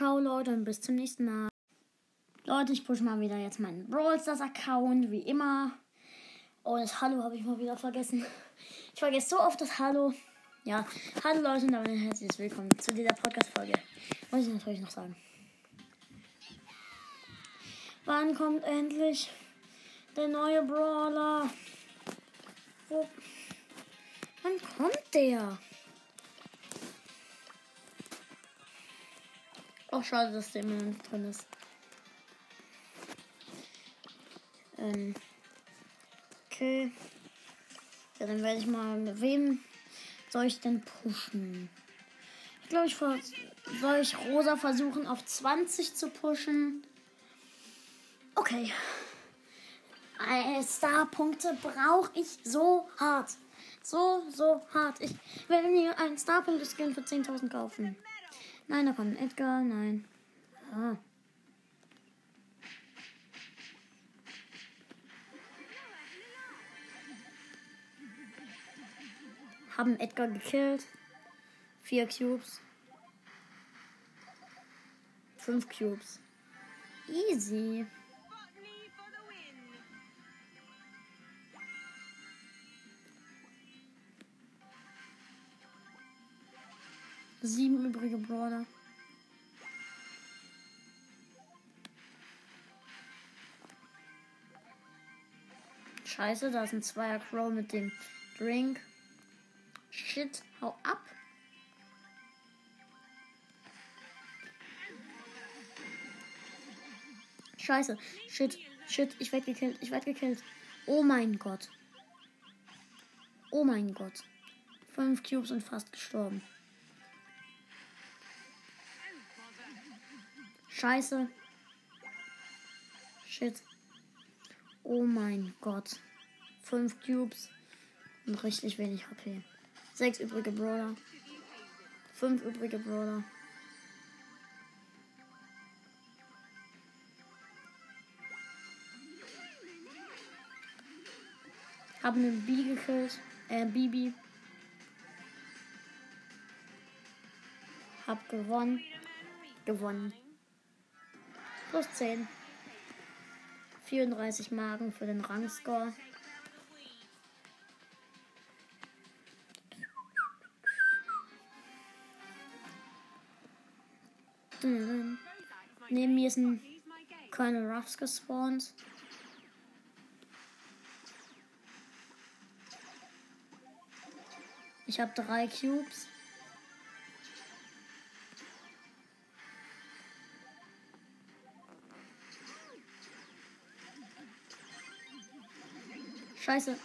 ciao Leute und bis zum nächsten Mal. Leute, ich push mal wieder jetzt meinen Brawl Stars Account, wie immer. Oh, das Hallo habe ich mal wieder vergessen. Ich vergesse so oft das Hallo. Ja, hallo Leute und damit herzlich willkommen zu dieser Podcast-Folge. Muss ich natürlich noch sagen. Wann kommt endlich der neue Brawler? Wo? Wann kommt der? Auch schade, dass der immer nicht drin ist. Ähm. Okay. Ja, dann werde ich mal. Mit wem soll ich denn pushen? Ich glaube, ich soll ich Rosa versuchen auf 20 zu pushen. Okay. Star-Punkte brauche ich so hart. So, so hart. Ich werde mir einen Star-Punkte-Skin für 10.000 kaufen. Nein, da kommt Edgar. Nein. Ah. Haben Edgar gekillt. Vier Cubes. Fünf Cubes. Easy. Sieben übrige Brawler. Scheiße, da ist ein Zweier Crow mit dem Drink. Shit, hau ab. Scheiße, shit, shit, ich werde gekillt, ich werde gekillt. Oh mein Gott. Oh mein Gott. Fünf Cubes und fast gestorben. Scheiße. Shit. Oh mein Gott. Fünf Cubes und richtig wenig HP. Sechs übrige Brawler. Fünf übrige Brawler. Hab eine B gekillt. Äh, Bibi. Hab gewonnen. Gewonnen. Plus 10. 34 Marken für den Rangscore. Neben mir ist ein Colonel Ruffs gespawnt. Ich habe drei Cubes. Scheiße.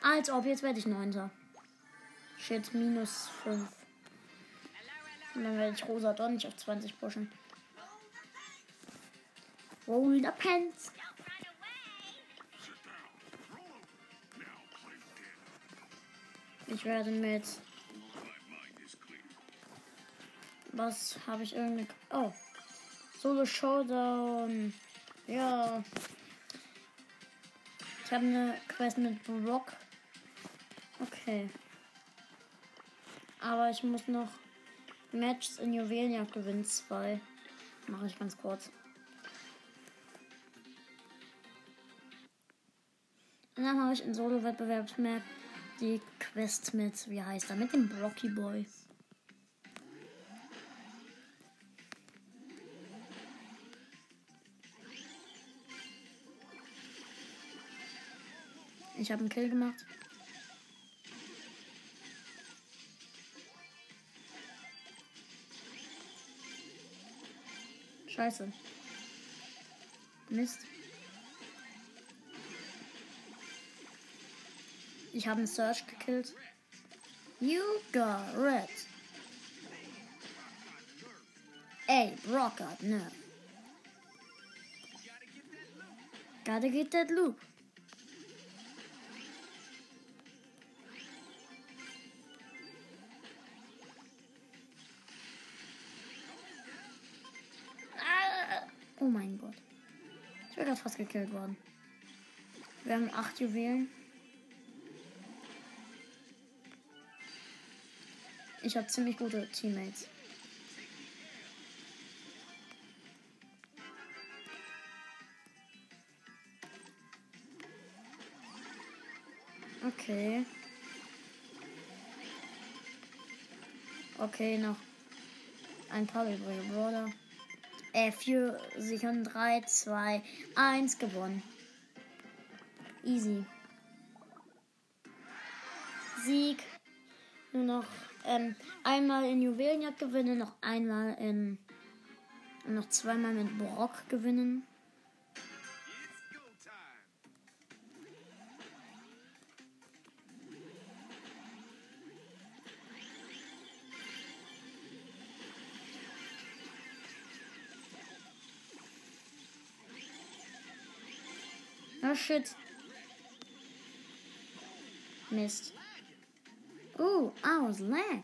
Als ob, jetzt werde ich Neunter. Shit, minus 5. Und dann werde ich Rosa doch nicht auf 20 pushen. Roll the pants. Ich werde mit. Was habe ich irgendwie. Oh. Solo Showdown. Ja. Ich habe eine Quest mit Brock. Okay. Aber ich muss noch Matches in Juwelenjagd gewinnen. Zwei. Mache ich ganz kurz. Und dann habe ich in Solo-Wettbewerbsmap die Quest mit, wie heißt er, mit dem Brocky Boy. Ich habe einen Kill gemacht. Scheiße. Mist. Ich habe einen Search gekillt. You got red. Ey, Brock got nerf. Gotta get that loop. ist fast gekillt worden. Wir haben acht Juwelen. Ich habe ziemlich gute Teammates. Okay. Okay, noch ein paar übrige Bruder. Äh, vier Sekunden. 3, 2, 1 gewonnen. Easy. Sieg. Nur noch ähm, einmal in Juwelenjagd gewinnen, noch einmal in. noch zweimal mit Brock gewinnen. Oh shit. Mist. Ooh, I was lag.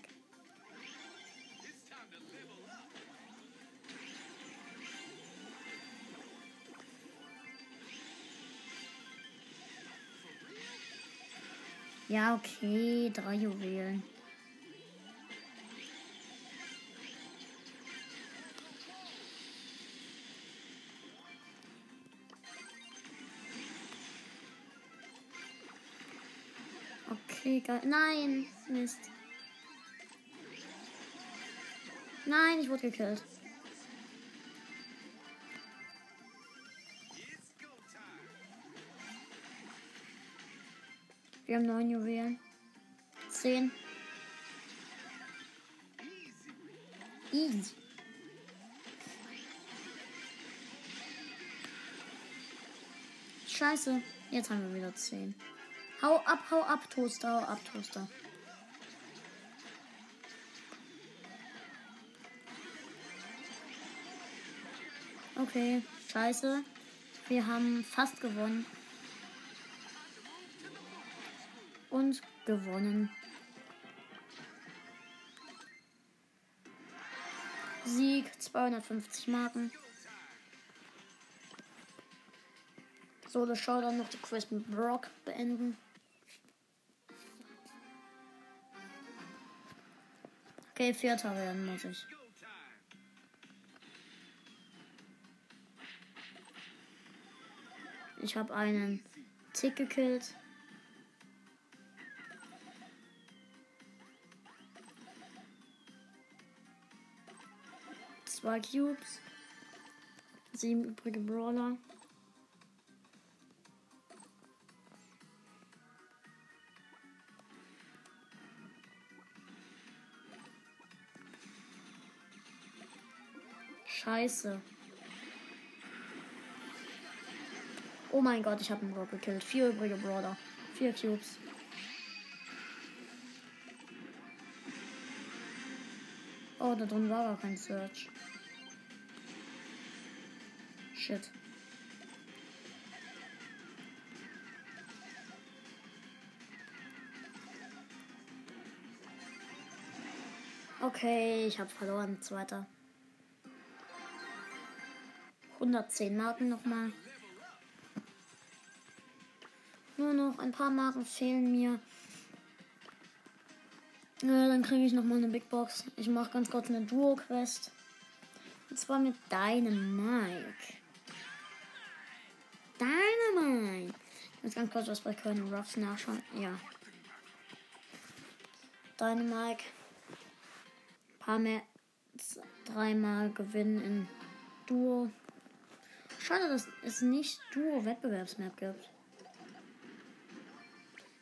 Ja, okay, drei Juwelen. Geil. Nein, Mist. Nein, ich wurde gekillt. Wir haben neun Juwelen. Zehn. Easy. Scheiße. Jetzt haben wir wieder zehn. Hau ab, hau ab, Toaster, hau ab, Toaster. Okay, scheiße. Wir haben fast gewonnen. Und gewonnen. Sieg 250 Marken. Solo Showdown noch die Quest mit Brock beenden. Okay, Vierter werden muss ich. Ich habe einen Tick gekillt. Zwei Cubes. Sieben übrige Brawler. Scheiße. Oh mein Gott, ich habe einen Rock gekillt. Vier übrige Brawler. Vier Cubes. Oh, da drin war gar kein Search. Shit. Okay, ich habe verloren. Zweiter. 110 Marken nochmal. Nur noch ein paar Marken fehlen mir. Ja, dann kriege ich nochmal eine Big Box. Ich mache ganz kurz eine Duo-Quest. Und zwar mit Dynamike. Dynamite. Jetzt ganz kurz was bei Colonel Ruffs nachschauen. Ja. Dynamike. Ein paar mehr. Dreimal gewinnen in Duo. Schade, dass es nicht Duo-Wettbewerbsmap gibt.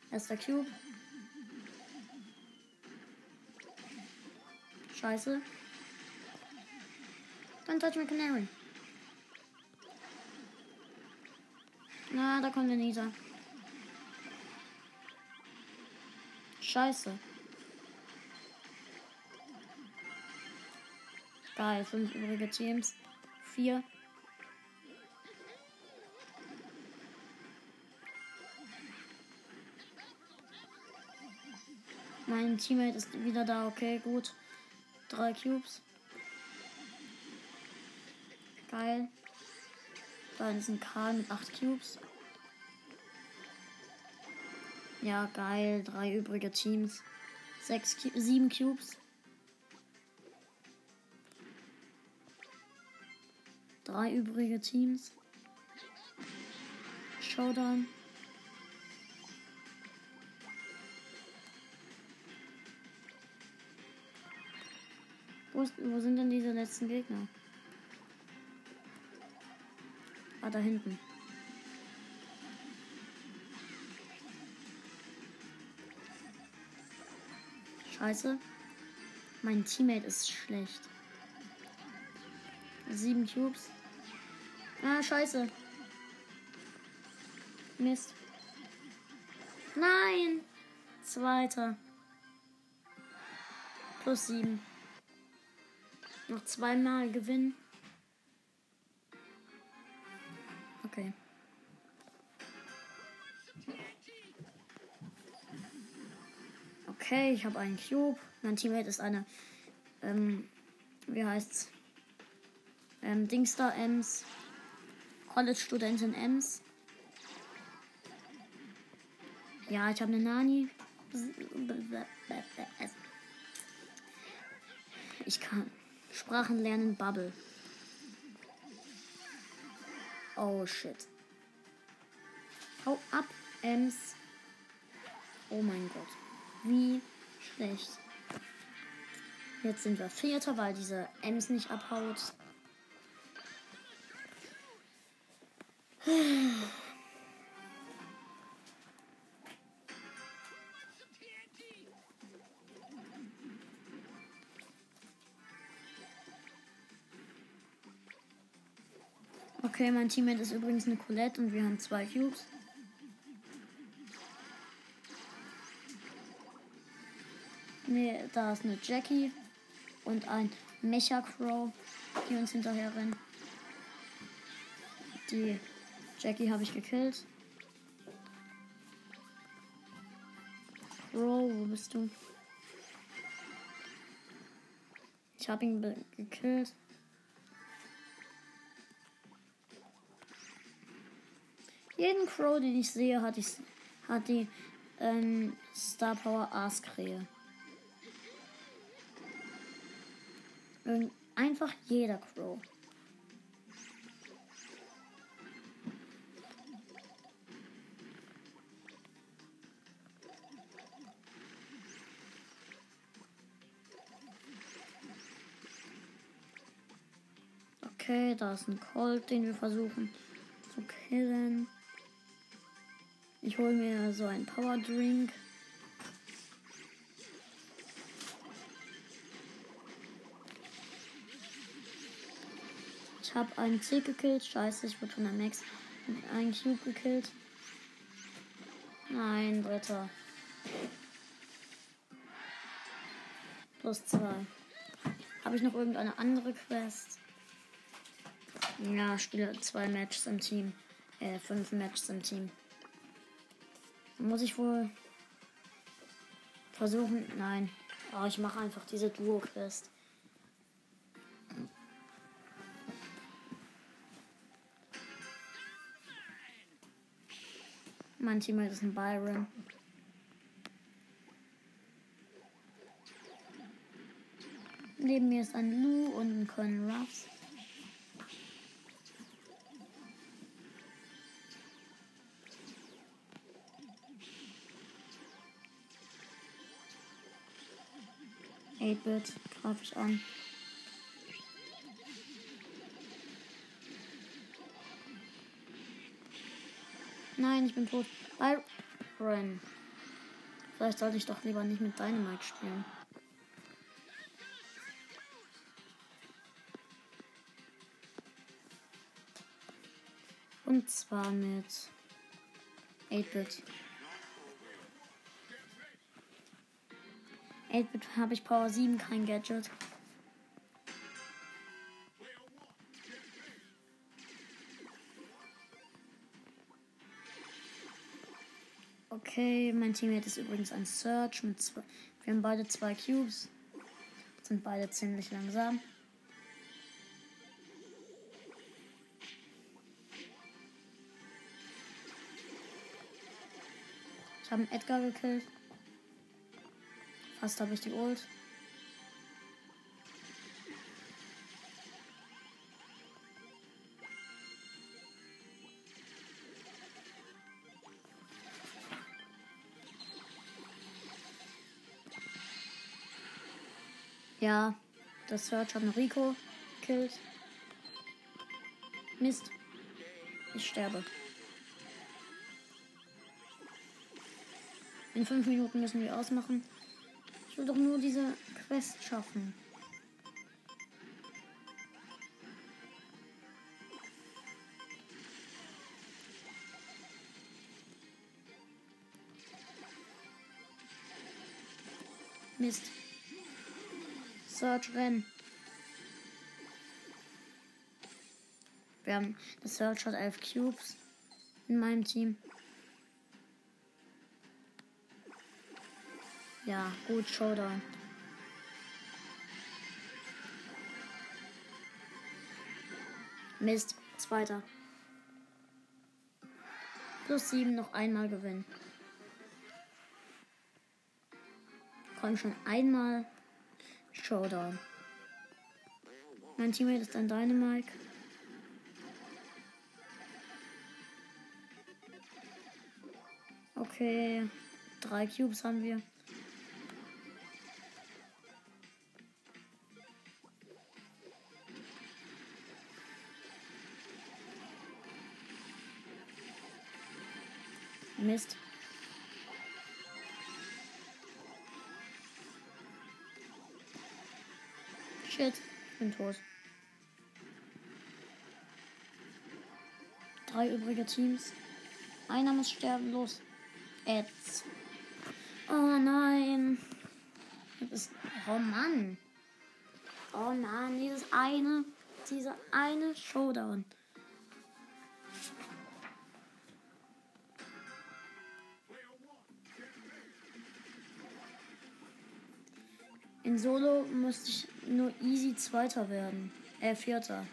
Erster Cube. Scheiße. Don't touch my canary. Na, da kommt der Nisa. Scheiße. Geil, fünf übrige Teams. Vier. Mein Teammate ist wieder da, okay, gut. Drei Cubes. Geil. Da ist ein Karl mit acht Cubes. Ja, geil. Drei übrige Teams. Sechs, sieben Cubes. Drei übrige Teams. Showdown. Wo, ist, wo sind denn diese letzten Gegner? Ah, da hinten. Scheiße. Mein Teammate ist schlecht. Sieben Cubes. Ah, scheiße. Mist. Nein. Zweiter. Plus sieben. Noch zweimal gewinnen. Okay. Okay, ich habe einen Cube. Mein Teammate ist eine, ähm, wie heißt's? Ähm, Dingstar Ems. College-Studentin Ems. Ja, ich habe eine Nani. Ich kann Sprachen lernen, Bubble. Oh shit. Hau ab, Ems. Oh mein Gott. Wie schlecht. Jetzt sind wir Vierter, weil diese Ems nicht abhaut. Okay, mein Teammate ist übrigens eine Colette und wir haben zwei Cubes. Nee, da ist eine Jackie und ein Mecha Crow, die uns hinterher rennen. Die Jackie habe ich gekillt. Crow, wo bist du? Ich habe ihn gekillt. Jeden Crow, den ich sehe, hat, ich, hat die ähm, Star Power Aaskrähe. Einfach jeder Crow. Okay, da ist ein Colt, den wir versuchen zu killen. Ich hole mir so einen Power Drink. Ich habe einen C gekillt. Scheiße, ich wurde von der Max mit einem Cube gekillt. Nein, dritter. Plus zwei. Habe ich noch irgendeine andere Quest? Ja, spiele zwei Matches im Team. Äh, fünf Matches im Team. Muss ich wohl versuchen? Nein. Oh, ich mache einfach diese Duo-Quest. Mein Teammate ist ein Byron. Neben mir ist ein Lou und ein Colonel Ruffs. 8-Bit greife ich an. Nein, ich bin tot. Byron. Vielleicht sollte ich doch lieber nicht mit Dynamite spielen. Und zwar mit 8-Bit. 8-Bit habe ich Power 7, kein Gadget. Okay, mein Teammate ist übrigens ein Search mit zwei. Wir haben beide zwei Cubes. Sind beide ziemlich langsam. Ich habe einen Edgar gekillt. Fast habe ich die Ult. Ja, Das Search hat einen Rico killt. Mist. Ich sterbe. In fünf Minuten müssen wir ausmachen. Will doch nur diese Quest schaffen. Mist. Search renn. Wir haben das Search hat elf Cubes in meinem Team. Ja, gut, Showdown. Mist, zweiter. Plus sieben noch einmal gewinnen. Komm schon einmal Showdown. Mein Teammate ist ein Dynamite. Okay, drei Cubes haben wir. Mist. Shit, bin tot. Drei übrige Teams. Einer muss sterben, los. Jetzt. Oh nein. Das ist. Oh Mann. Oh nein, dieses eine. Dieser eine Showdown. In Solo musste ich nur easy Zweiter werden. Äh, Vierter.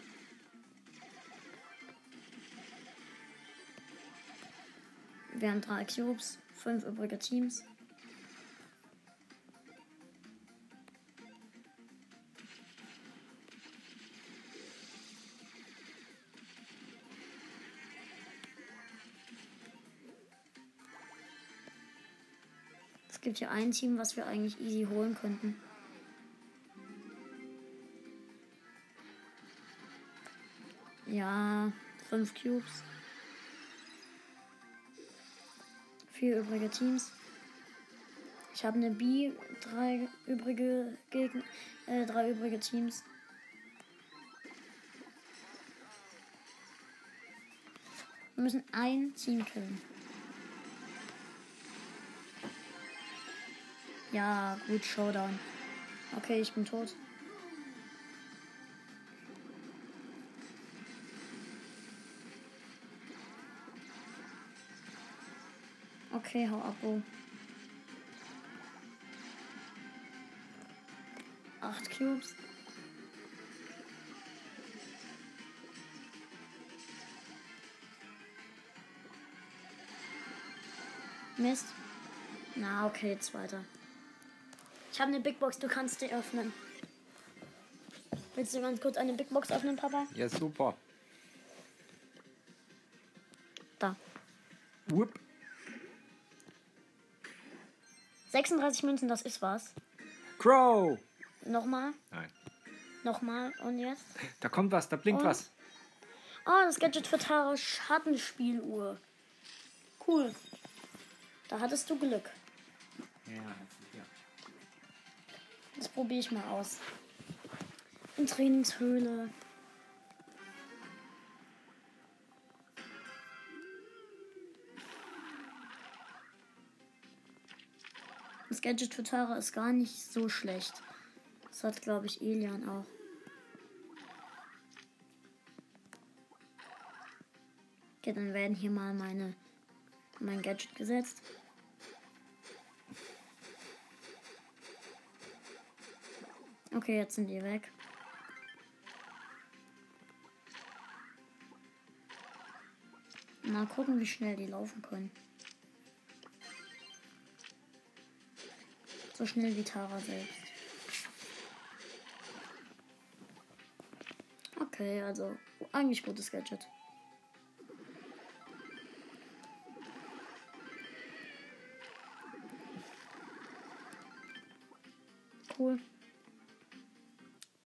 Wir haben drei Cubes, fünf übrige Teams. Es gibt hier ein Team, was wir eigentlich easy holen könnten. Ja, fünf Cubes. Vier übrige Teams. Ich habe eine B, drei übrige Gegner, äh, drei übrige Teams. Wir müssen ein Team killen. Ja, gut, Showdown. Okay, ich bin tot. Okay, hau ab, Bo. Acht Cubes. Mist. Na, okay, zweiter. Ich habe eine Big Box, du kannst die öffnen. Willst du ganz kurz eine Big Box öffnen, Papa? Ja, super. Da. Whoop. 36 Münzen, das ist was. Crow. Nochmal, Nein. nochmal und jetzt. Da kommt was, da blinkt Und? was. Oh, das Gadget für Tara Schattenspieluhr. Cool. Da hattest du Glück. Ja, ja. Das probiere ich mal aus. In Trainingshöhle. Das Gadget für Tara ist gar nicht so schlecht. Das hat, glaube ich, Elian auch. Okay, dann werden hier mal meine mein Gadget gesetzt. Okay, jetzt sind die weg. Mal gucken, wie schnell die laufen können. So schnell wie Tara selbst. Okay, also eigentlich gutes Gadget.